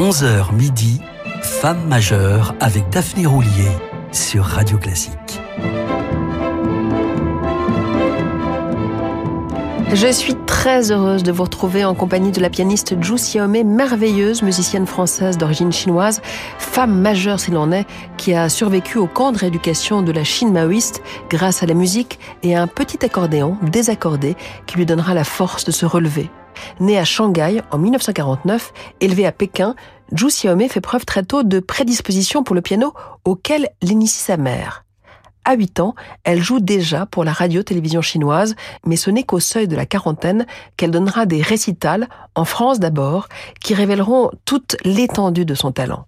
11h midi, Femme majeure avec Daphné Roulier sur Radio Classique. Je suis très heureuse de vous retrouver en compagnie de la pianiste Zhu Xiaomei, merveilleuse musicienne française d'origine chinoise, femme majeure s'il en est, qui a survécu au camp de rééducation de la Chine maoïste grâce à la musique et à un petit accordéon désaccordé qui lui donnera la force de se relever. Née à Shanghai en 1949, élevée à Pékin, Zhu Xiaomei fait preuve très tôt de prédisposition pour le piano auquel l'initie sa mère. À 8 ans, elle joue déjà pour la radio-télévision chinoise, mais ce n'est qu'au seuil de la quarantaine qu'elle donnera des récitals, en France d'abord, qui révéleront toute l'étendue de son talent.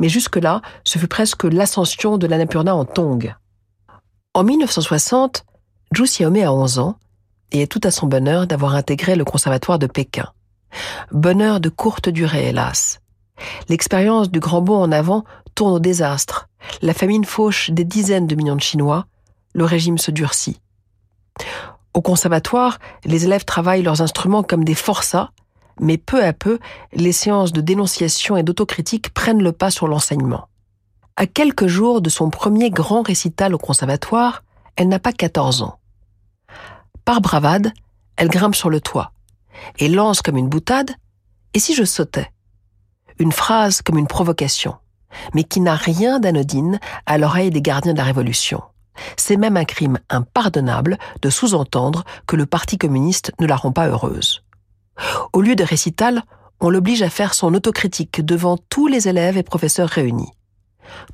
Mais jusque-là, ce fut presque l'ascension de l'Annapurna en Tong. En 1960, Zhu Xiaomei a 11 ans et est tout à son bonheur d'avoir intégré le conservatoire de Pékin. Bonheur de courte durée, hélas. L'expérience du grand bond en avant tourne au désastre. La famine fauche des dizaines de millions de Chinois. Le régime se durcit. Au conservatoire, les élèves travaillent leurs instruments comme des forçats, mais peu à peu, les séances de dénonciation et d'autocritique prennent le pas sur l'enseignement. À quelques jours de son premier grand récital au conservatoire, elle n'a pas 14 ans. Par bravade, elle grimpe sur le toit et lance comme une boutade Et si je sautais? Une phrase comme une provocation, mais qui n'a rien d'anodine à l'oreille des gardiens de la Révolution. C'est même un crime impardonnable de sous-entendre que le Parti communiste ne la rend pas heureuse. Au lieu de récital, on l'oblige à faire son autocritique devant tous les élèves et professeurs réunis.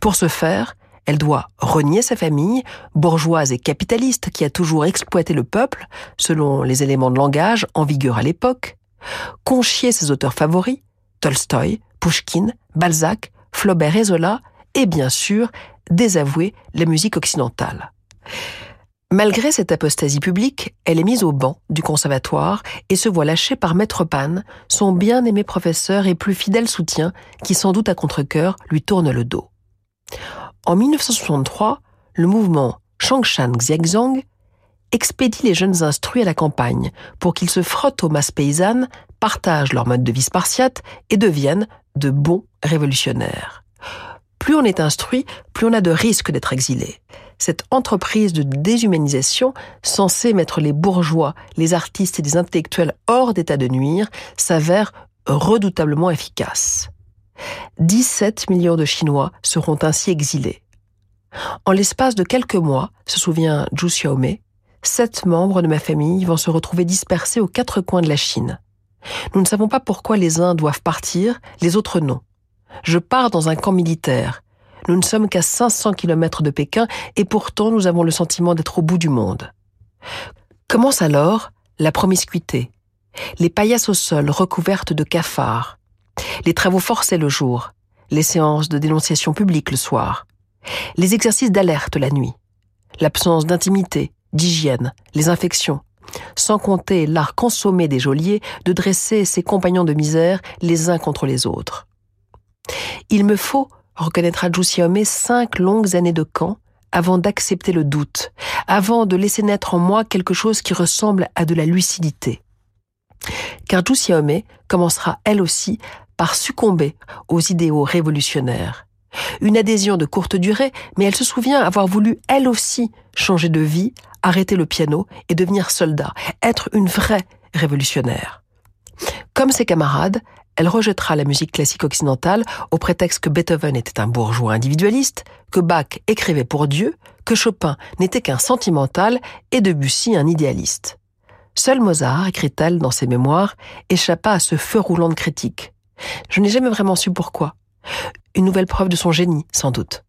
Pour ce faire, elle doit renier sa famille, bourgeoise et capitaliste qui a toujours exploité le peuple, selon les éléments de langage en vigueur à l'époque, conchier ses auteurs favoris, Tolstoï, Pushkin, Balzac, Flaubert et Zola, et bien sûr désavouer la musique occidentale. Malgré cette apostasie publique, elle est mise au banc du conservatoire et se voit lâchée par Maître Pan, son bien-aimé professeur et plus fidèle soutien, qui sans doute à contre-cœur lui tourne le dos. En 1963, le mouvement Changshan Xiaozhong expédie les jeunes instruits à la campagne pour qu'ils se frottent aux masses paysannes, partagent leur mode de vie spartiate et deviennent de bons révolutionnaires. Plus on est instruit, plus on a de risques d'être exilé. Cette entreprise de déshumanisation, censée mettre les bourgeois, les artistes et les intellectuels hors d'état de nuire, s'avère redoutablement efficace. 17 millions de Chinois seront ainsi exilés. En l'espace de quelques mois, se souvient Zhu Xiaomei, sept membres de ma famille vont se retrouver dispersés aux quatre coins de la Chine. Nous ne savons pas pourquoi les uns doivent partir, les autres non. Je pars dans un camp militaire. Nous ne sommes qu'à 500 kilomètres de Pékin et pourtant nous avons le sentiment d'être au bout du monde. Commence alors la promiscuité, les paillasses au sol recouvertes de cafards, les travaux forcés le jour, les séances de dénonciation publique le soir, les exercices d'alerte la nuit, l'absence d'intimité, d'hygiène, les infections, sans compter l'art consommé des geôliers de dresser ses compagnons de misère les uns contre les autres. Il me faut, reconnaîtra Xiaomei, cinq longues années de camp avant d'accepter le doute, avant de laisser naître en moi quelque chose qui ressemble à de la lucidité. Car Xiaomei commencera elle aussi par succomber aux idéaux révolutionnaires. Une adhésion de courte durée, mais elle se souvient avoir voulu elle aussi changer de vie, arrêter le piano et devenir soldat, être une vraie révolutionnaire. Comme ses camarades, elle rejettera la musique classique occidentale au prétexte que Beethoven était un bourgeois individualiste, que Bach écrivait pour Dieu, que Chopin n'était qu'un sentimental et Debussy un idéaliste. Seul Mozart, écrit-elle dans ses mémoires, échappa à ce feu roulant de critique. Je n'ai jamais vraiment su pourquoi. Une nouvelle preuve de son génie, sans doute.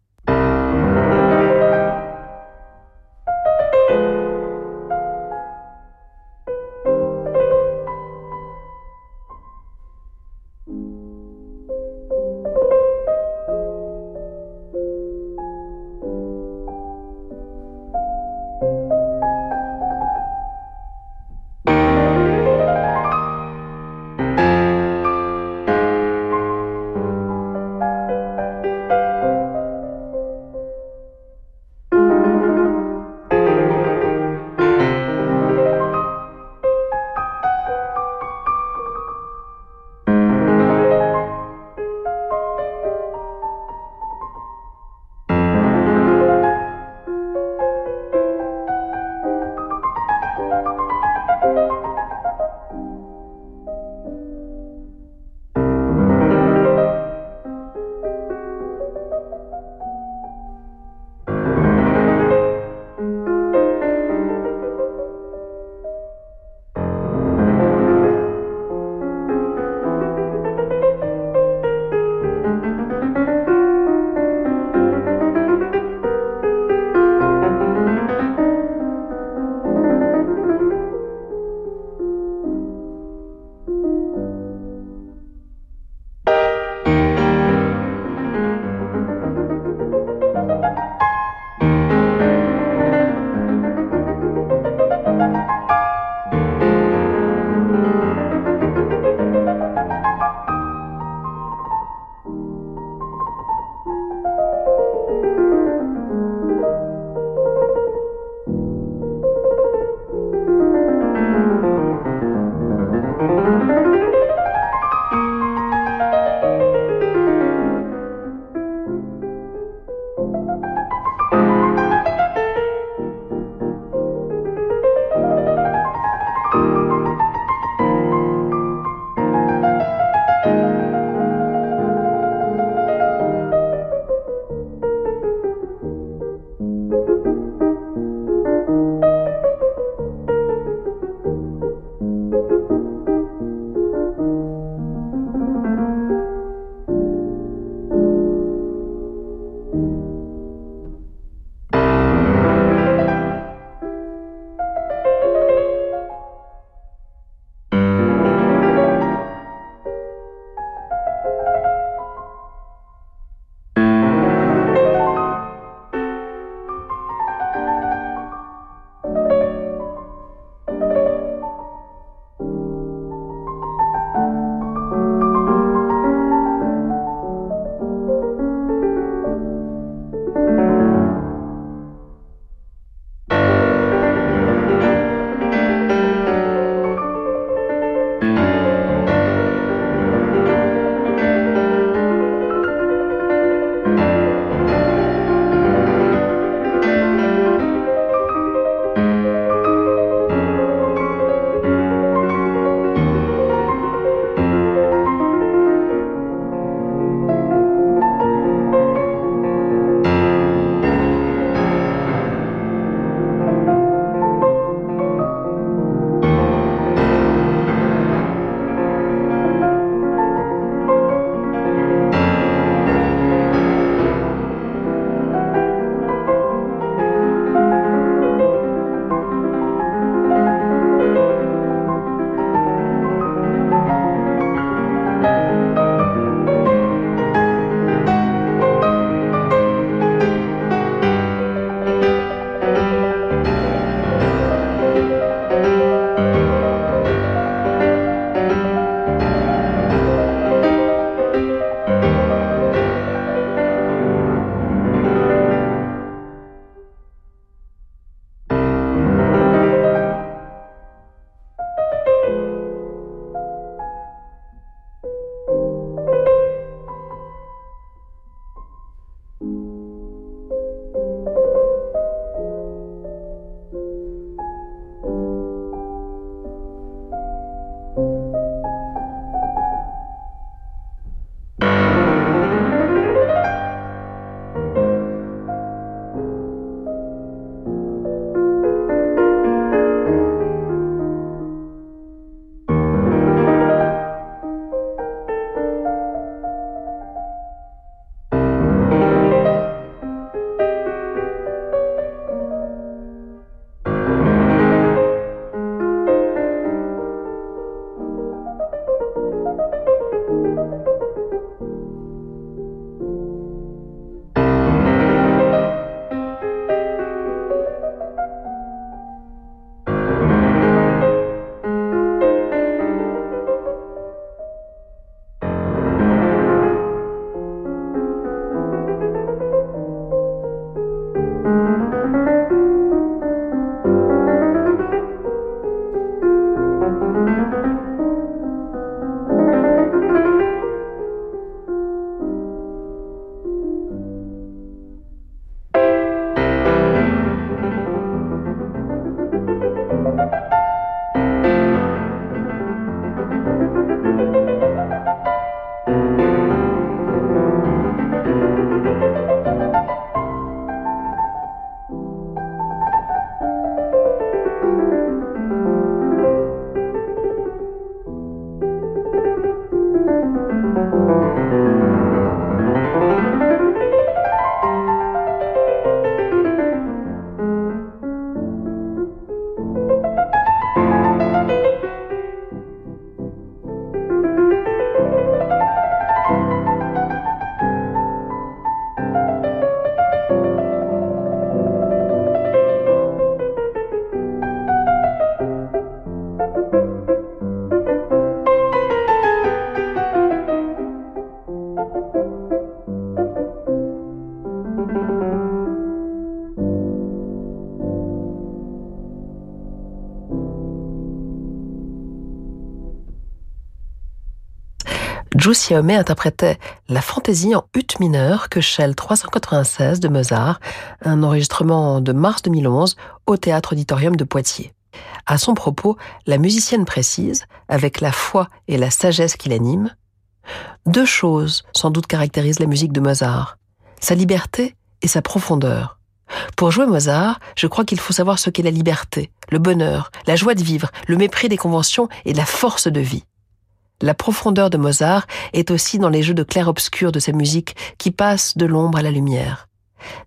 Giussi interprétait la fantaisie en ut mineur que Shell 396 de Mozart, un enregistrement de mars 2011 au Théâtre Auditorium de Poitiers. À son propos, la musicienne précise, avec la foi et la sagesse qui l'animent, deux choses sans doute caractérisent la musique de Mozart, sa liberté et sa profondeur. Pour jouer Mozart, je crois qu'il faut savoir ce qu'est la liberté, le bonheur, la joie de vivre, le mépris des conventions et la force de vie. La profondeur de Mozart est aussi dans les jeux de clair-obscur de sa musique qui passe de l'ombre à la lumière.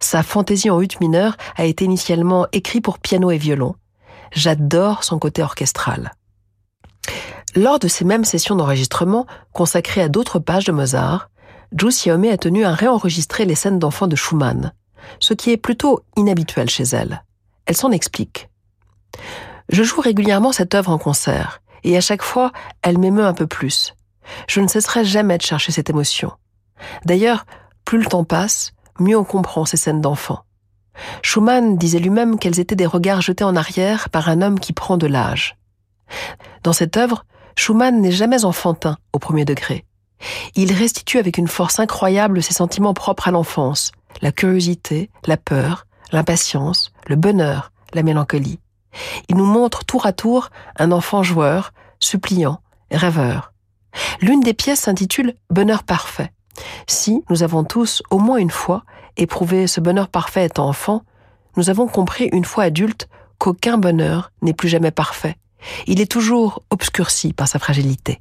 Sa fantaisie en ut mineur a été initialement écrite pour piano et violon. J'adore son côté orchestral. Lors de ces mêmes sessions d'enregistrement, consacrées à d'autres pages de Mozart, Giussi a tenu à réenregistrer les scènes d'enfants de Schumann, ce qui est plutôt inhabituel chez elle. Elle s'en explique. Je joue régulièrement cette œuvre en concert, et à chaque fois, elle m'émeut un peu plus. Je ne cesserai jamais de chercher cette émotion. D'ailleurs, plus le temps passe, mieux on comprend ces scènes d'enfants. Schumann disait lui-même qu'elles étaient des regards jetés en arrière par un homme qui prend de l'âge. Dans cette œuvre, Schumann n'est jamais enfantin au premier degré. Il restitue avec une force incroyable ses sentiments propres à l'enfance, la curiosité, la peur, l'impatience, le bonheur, la mélancolie. Il nous montre tour à tour un enfant joueur, suppliant, rêveur. L'une des pièces s'intitule Bonheur parfait. Si nous avons tous, au moins une fois, éprouvé ce bonheur parfait étant enfant, nous avons compris une fois adultes qu'aucun bonheur n'est plus jamais parfait. Il est toujours obscurci par sa fragilité.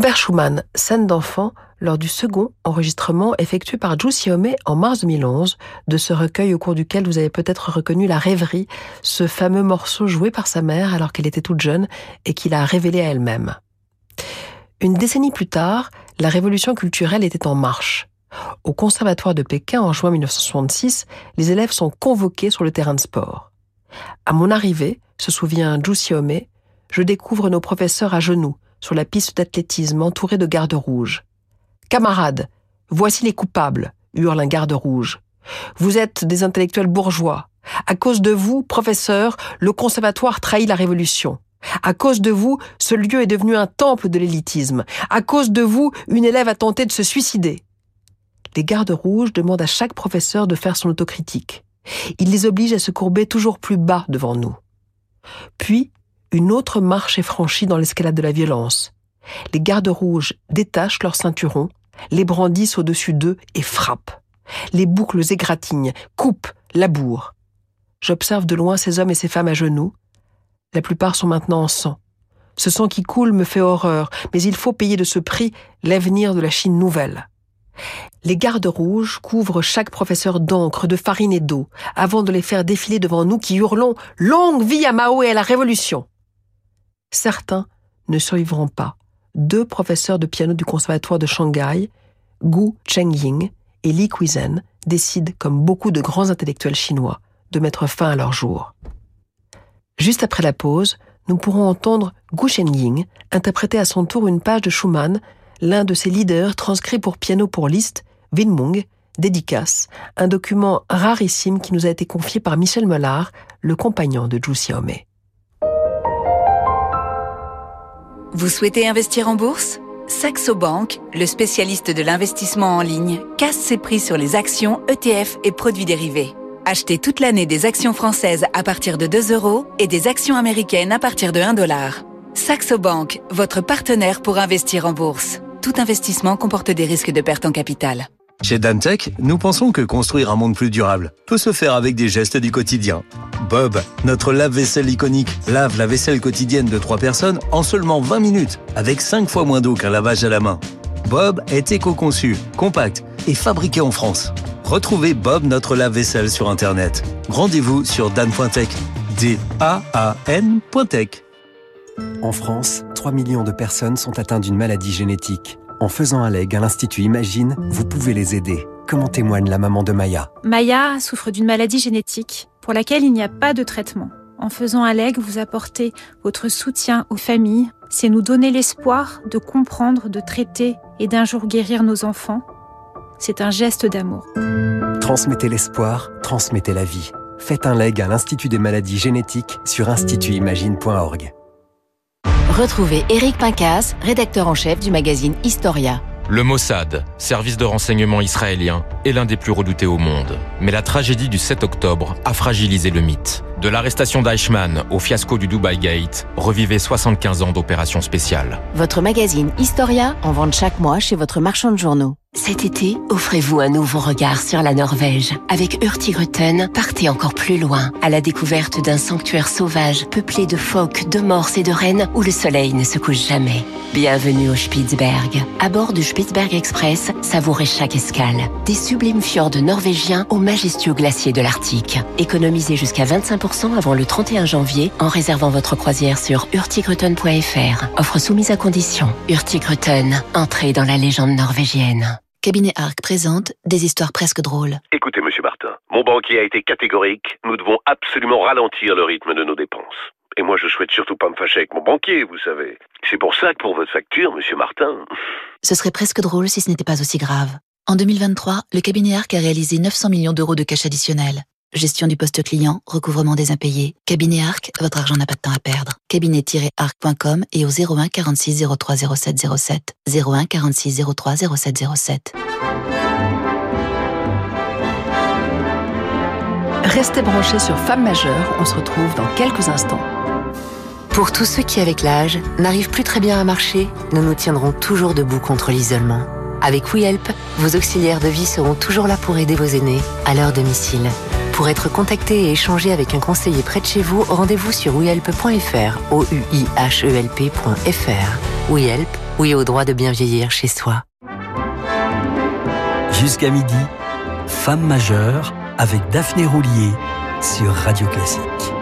Robert Schumann, scène d'enfant, lors du second enregistrement effectué par Xiaomé en mars 2011, de ce recueil au cours duquel vous avez peut-être reconnu la rêverie, ce fameux morceau joué par sa mère alors qu'elle était toute jeune et qu'il a révélé à elle-même. Une décennie plus tard, la révolution culturelle était en marche. Au Conservatoire de Pékin en juin 1966, les élèves sont convoqués sur le terrain de sport. À mon arrivée, se souvient Xiaomei, je découvre nos professeurs à genoux, sur la piste d'athlétisme entourés de gardes rouges. Camarades, voici les coupables, hurle un garde rouge. Vous êtes des intellectuels bourgeois. À cause de vous, professeurs, le conservatoire trahit la révolution. À cause de vous, ce lieu est devenu un temple de l'élitisme. À cause de vous, une élève a tenté de se suicider. Les gardes rouges demandent à chaque professeur de faire son autocritique. Ils les obligent à se courber toujours plus bas devant nous. Puis, une autre marche est franchie dans l'escalade de la violence. Les gardes rouges détachent leurs ceinturons, les brandissent au-dessus d'eux et frappent. Les boucles égratignent, coupent, labourent. J'observe de loin ces hommes et ces femmes à genoux. La plupart sont maintenant en sang. Ce sang qui coule me fait horreur, mais il faut payer de ce prix l'avenir de la Chine nouvelle. Les gardes rouges couvrent chaque professeur d'encre, de farine et d'eau, avant de les faire défiler devant nous qui hurlons Longue vie à Mao et à la Révolution Certains ne survivront pas. Deux professeurs de piano du conservatoire de Shanghai, Gu Chengying et Li Kuizhen, décident, comme beaucoup de grands intellectuels chinois, de mettre fin à leur jour. Juste après la pause, nous pourrons entendre Gu Chengying interpréter à son tour une page de Schumann, l'un de ses leaders transcrit pour piano pour Liszt, Winmung, Dédicace, un document rarissime qui nous a été confié par Michel Mollard, le compagnon de Zhu Xiaomei. Vous souhaitez investir en bourse? Saxo Bank, le spécialiste de l'investissement en ligne, casse ses prix sur les actions, ETF et produits dérivés. Achetez toute l'année des actions françaises à partir de 2 euros et des actions américaines à partir de 1 dollar. Saxo Bank, votre partenaire pour investir en bourse. Tout investissement comporte des risques de perte en capital. Chez Dantech, nous pensons que construire un monde plus durable peut se faire avec des gestes du quotidien. Bob, notre lave-vaisselle iconique, lave la vaisselle quotidienne de 3 personnes en seulement 20 minutes, avec 5 fois moins d'eau qu'un lavage à la main. Bob est éco-conçu, compact et fabriqué en France. Retrouvez Bob notre lave-vaisselle sur Internet. Rendez-vous sur dan.tech. D-A-A-N.tech. En France, 3 millions de personnes sont atteintes d'une maladie génétique. En faisant un leg à l'Institut Imagine, vous pouvez les aider. Comment témoigne la maman de Maya? Maya souffre d'une maladie génétique pour laquelle il n'y a pas de traitement. En faisant un leg, vous apportez votre soutien aux familles. C'est nous donner l'espoir de comprendre, de traiter et d'un jour guérir nos enfants. C'est un geste d'amour. Transmettez l'espoir, transmettez la vie. Faites un leg à l'Institut des maladies génétiques sur institutimagine.org. Retrouvez Eric Pincas, rédacteur en chef du magazine Historia. Le Mossad, service de renseignement israélien, est l'un des plus redoutés au monde. Mais la tragédie du 7 octobre a fragilisé le mythe. De l'arrestation d'Eichmann au fiasco du Dubai Gate, revivez 75 ans d'opérations spéciales. Votre magazine Historia en vente chaque mois chez votre marchand de journaux. Cet été, offrez-vous un nouveau regard sur la Norvège. Avec Hurtigruten, partez encore plus loin, à la découverte d'un sanctuaire sauvage peuplé de phoques, de morses et de rennes où le soleil ne se couche jamais. Bienvenue au Spitzberg. À bord du Spitzberg Express, savourez chaque escale. Des sublimes fjords norvégiens aux majestueux glaciers de l'Arctique. Économisez jusqu'à 25% avant le 31 janvier en réservant votre croisière sur hurtigruten.fr. Offre soumise à condition. Hurtigruten, entrée dans la légende norvégienne. Cabinet Arc présente des histoires presque drôles. Écoutez, monsieur Martin, mon banquier a été catégorique. Nous devons absolument ralentir le rythme de nos dépenses. Et moi, je souhaite surtout pas me fâcher avec mon banquier, vous savez. C'est pour ça que pour votre facture, monsieur Martin. Ce serait presque drôle si ce n'était pas aussi grave. En 2023, le cabinet Arc a réalisé 900 millions d'euros de cash additionnel. Gestion du poste client, recouvrement des impayés. Cabinet Arc, votre argent n'a pas de temps à perdre. Cabinet-arc.com et au 01 46 03 07 07. 01 46 03 07 07. Restez branchés sur Femmes majeures, on se retrouve dans quelques instants. Pour tous ceux qui, avec l'âge, n'arrivent plus très bien à marcher, nous nous tiendrons toujours debout contre l'isolement. Avec WeHelp, vos auxiliaires de vie seront toujours là pour aider vos aînés à leur domicile. Pour être contacté et échanger avec un conseiller près de chez vous, rendez-vous sur wehelp.fr, o u i h e. WeHelp, Oui au droit de bien vieillir chez soi. Jusqu'à midi, Femme majeure avec Daphné Roulier sur Radio Classique.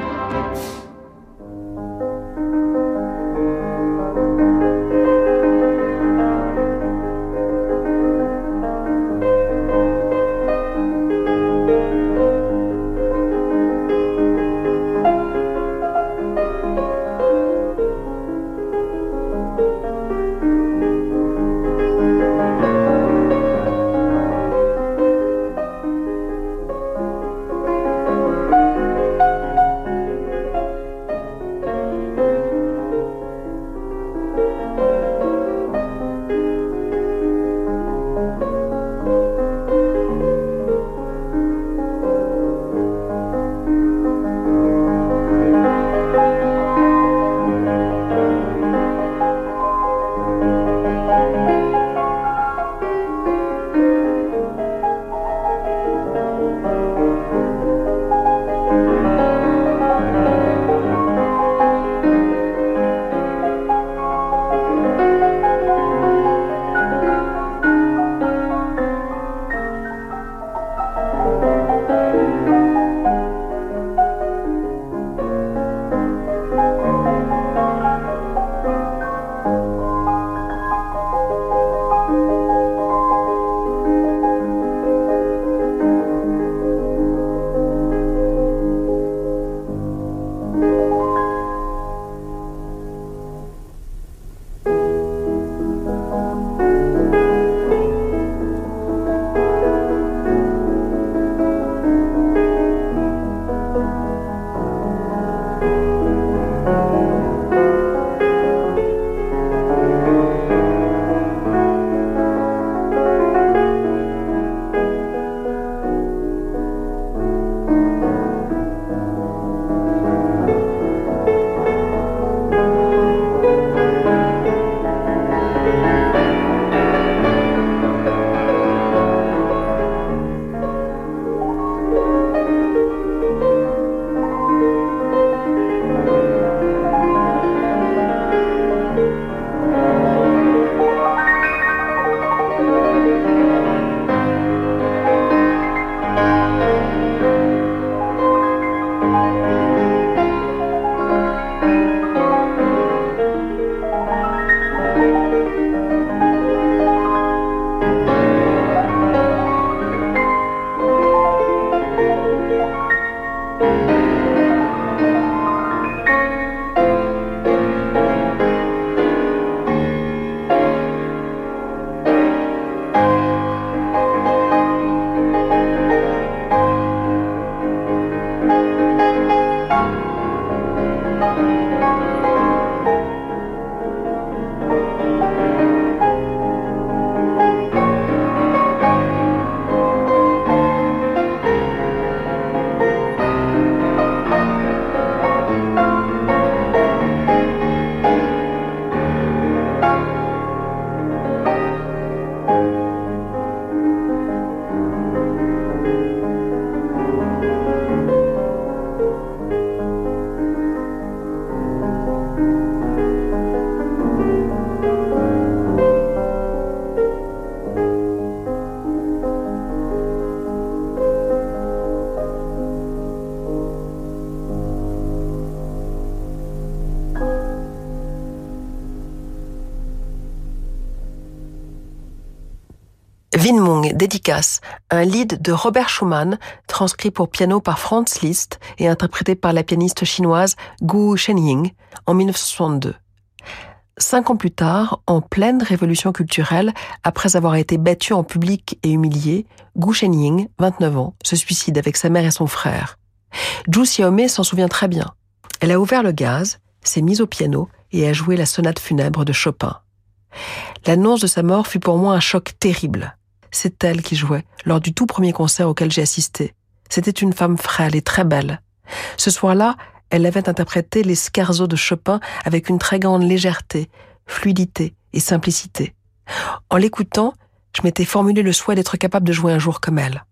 Dédicace, un lead de Robert Schumann, transcrit pour piano par Franz Liszt et interprété par la pianiste chinoise Gu Shenying en 1962. Cinq ans plus tard, en pleine révolution culturelle, après avoir été battu en public et humilié, Gu Shenying, 29 ans, se suicide avec sa mère et son frère. Zhu Xiaomei s'en souvient très bien. Elle a ouvert le gaz, s'est mise au piano et a joué la sonate funèbre de Chopin. L'annonce de sa mort fut pour moi un choc terrible. C'est elle qui jouait lors du tout premier concert auquel j'ai assisté. C'était une femme frêle et très belle. Ce soir-là, elle avait interprété les scarzos de Chopin avec une très grande légèreté, fluidité et simplicité. En l'écoutant, je m'étais formulé le souhait d'être capable de jouer un jour comme elle.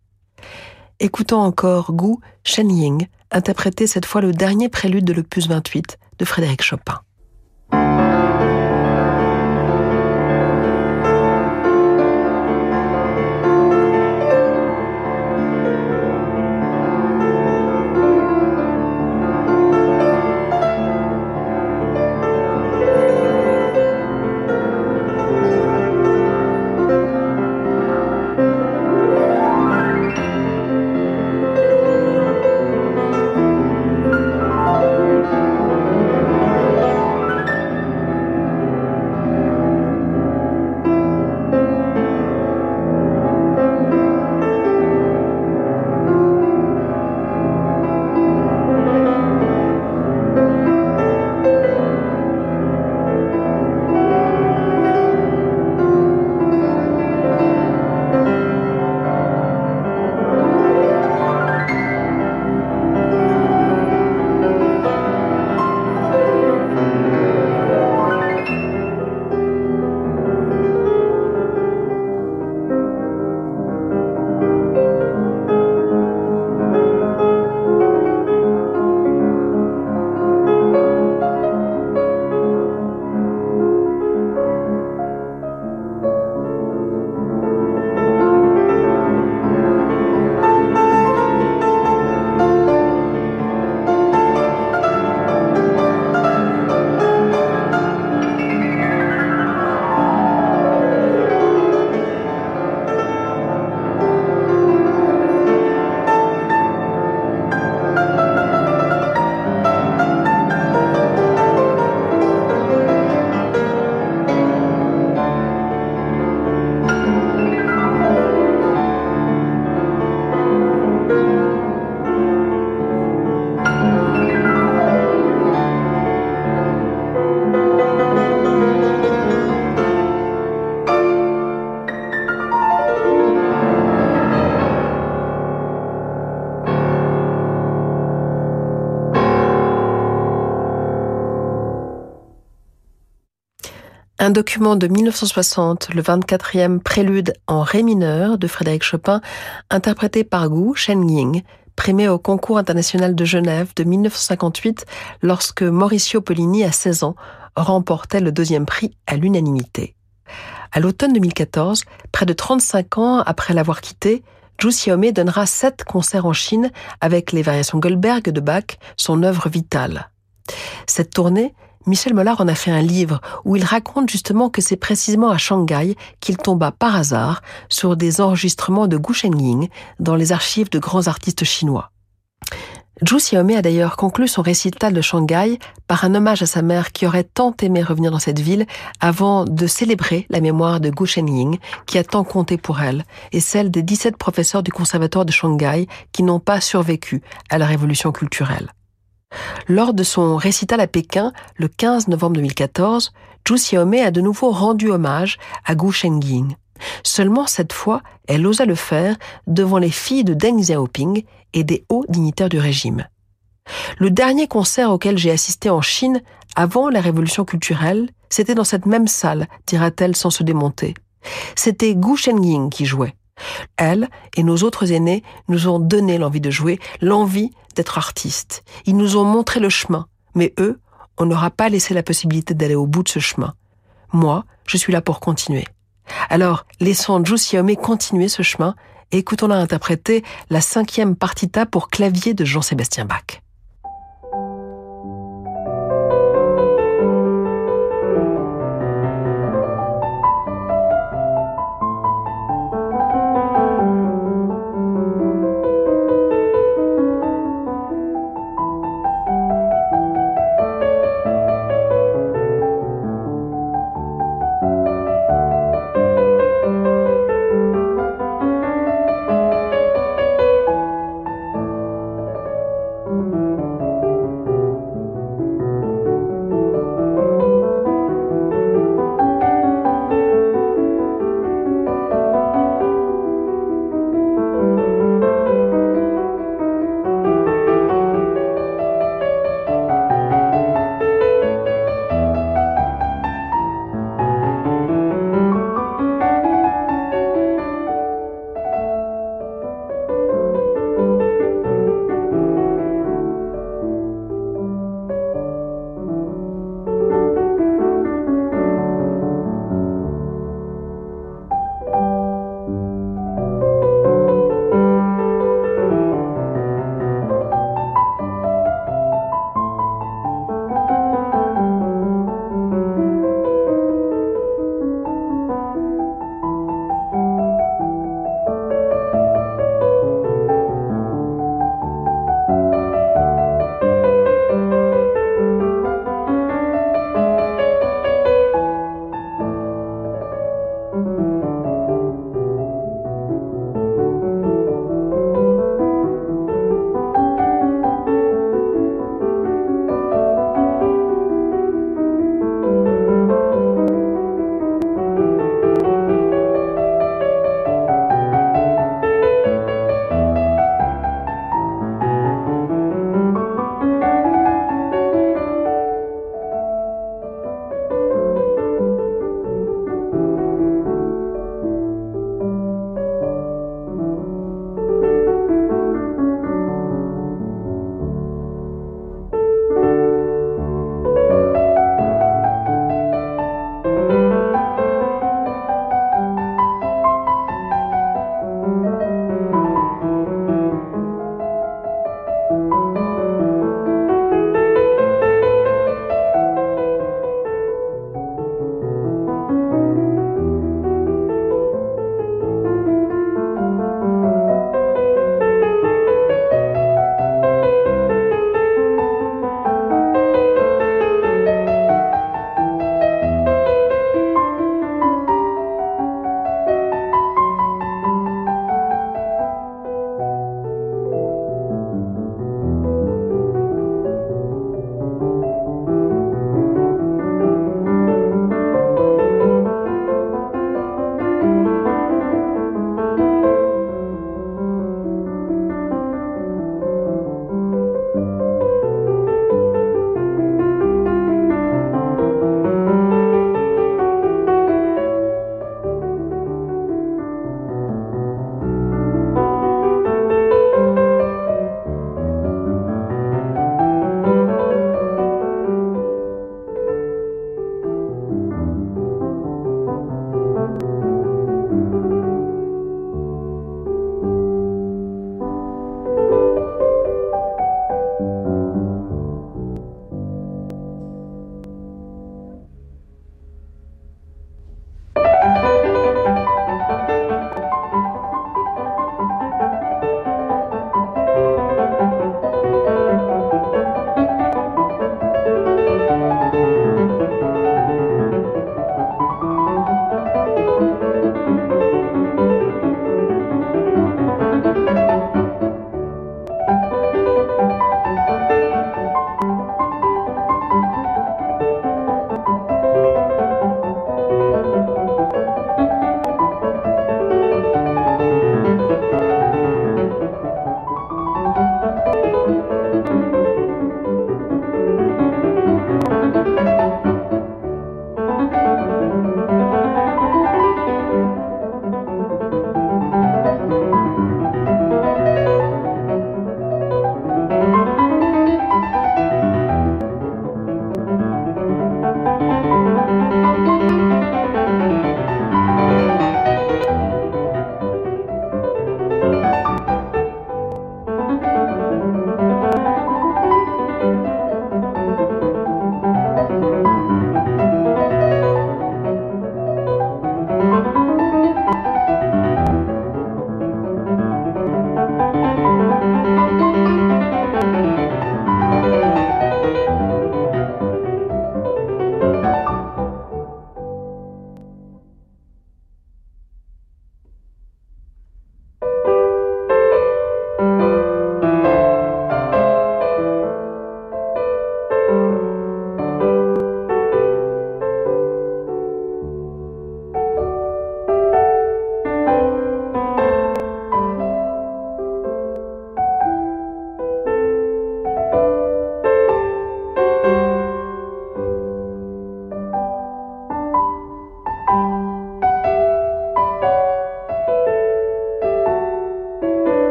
Écoutant encore Gu Shenying interpréter cette fois le dernier prélude de l'opus 28 de Frédéric Chopin. Un document de 1960, le 24e prélude en ré mineur de Frédéric Chopin, interprété par Gu Shenying, primé au concours international de Genève de 1958 lorsque Mauricio Pollini, à 16 ans, remportait le deuxième prix à l'unanimité. À l'automne 2014, près de 35 ans après l'avoir quitté, Zhu Xiaomei donnera sept concerts en Chine avec les variations Goldberg de Bach, son œuvre vitale. Cette tournée Michel Mollard en a fait un livre où il raconte justement que c'est précisément à Shanghai qu'il tomba par hasard sur des enregistrements de Gu Shenying dans les archives de grands artistes chinois. Zhu Xiaomei a d'ailleurs conclu son récital de Shanghai par un hommage à sa mère qui aurait tant aimé revenir dans cette ville avant de célébrer la mémoire de Gu Shenying qui a tant compté pour elle et celle des 17 professeurs du conservatoire de Shanghai qui n'ont pas survécu à la révolution culturelle. Lors de son récital à Pékin, le 15 novembre 2014, Zhu Xiaomei a de nouveau rendu hommage à Gu Shengying. Seulement cette fois, elle osa le faire devant les filles de Deng Xiaoping et des hauts dignitaires du régime. Le dernier concert auquel j'ai assisté en Chine avant la révolution culturelle, c'était dans cette même salle, dira-t-elle sans se démonter. C'était Gu Shengying qui jouait. Elle et nos autres aînés nous ont donné l'envie de jouer, l'envie d'être artistes. Ils nous ont montré le chemin, mais eux, on n'aura pas laissé la possibilité d'aller au bout de ce chemin. Moi, je suis là pour continuer. Alors, laissons Xiaomei continuer ce chemin et écoutons-la interpréter la cinquième partita pour clavier de Jean-Sébastien Bach.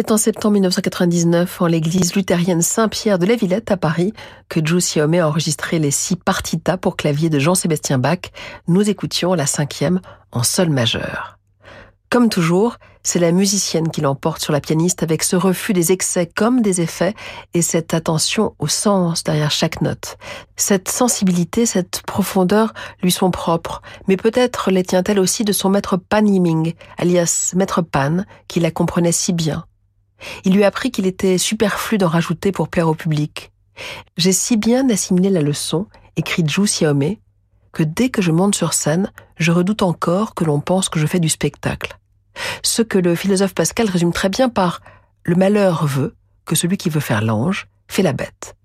C'est en septembre 1999, en l'église luthérienne Saint-Pierre de la Villette à Paris, que Zhu Xiaomei a enregistré les six partitas pour clavier de Jean-Sébastien Bach. Nous écoutions la cinquième en sol majeur. Comme toujours, c'est la musicienne qui l'emporte sur la pianiste avec ce refus des excès comme des effets et cette attention au sens derrière chaque note. Cette sensibilité, cette profondeur lui sont propres, mais peut-être les tient-elle aussi de son maître Pan Yiming, alias maître Pan, qui la comprenait si bien. Il lui a appris qu'il était superflu d'en rajouter pour plaire au public. J'ai si bien assimilé la leçon, écrit Zhu Xiaomei, que dès que je monte sur scène, je redoute encore que l'on pense que je fais du spectacle ce que le philosophe Pascal résume très bien par le malheur veut que celui qui veut faire l'ange fait la bête.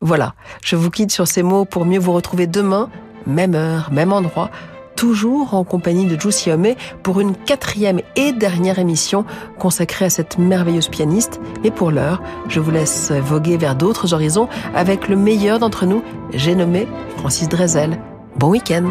Voilà, je vous quitte sur ces mots pour mieux vous retrouver demain, même heure, même endroit, toujours en compagnie de Zhu Xiaomei pour une quatrième et dernière émission consacrée à cette merveilleuse pianiste. Mais pour l'heure, je vous laisse voguer vers d'autres horizons avec le meilleur d'entre nous, j'ai nommé Francis Drezel. Bon week-end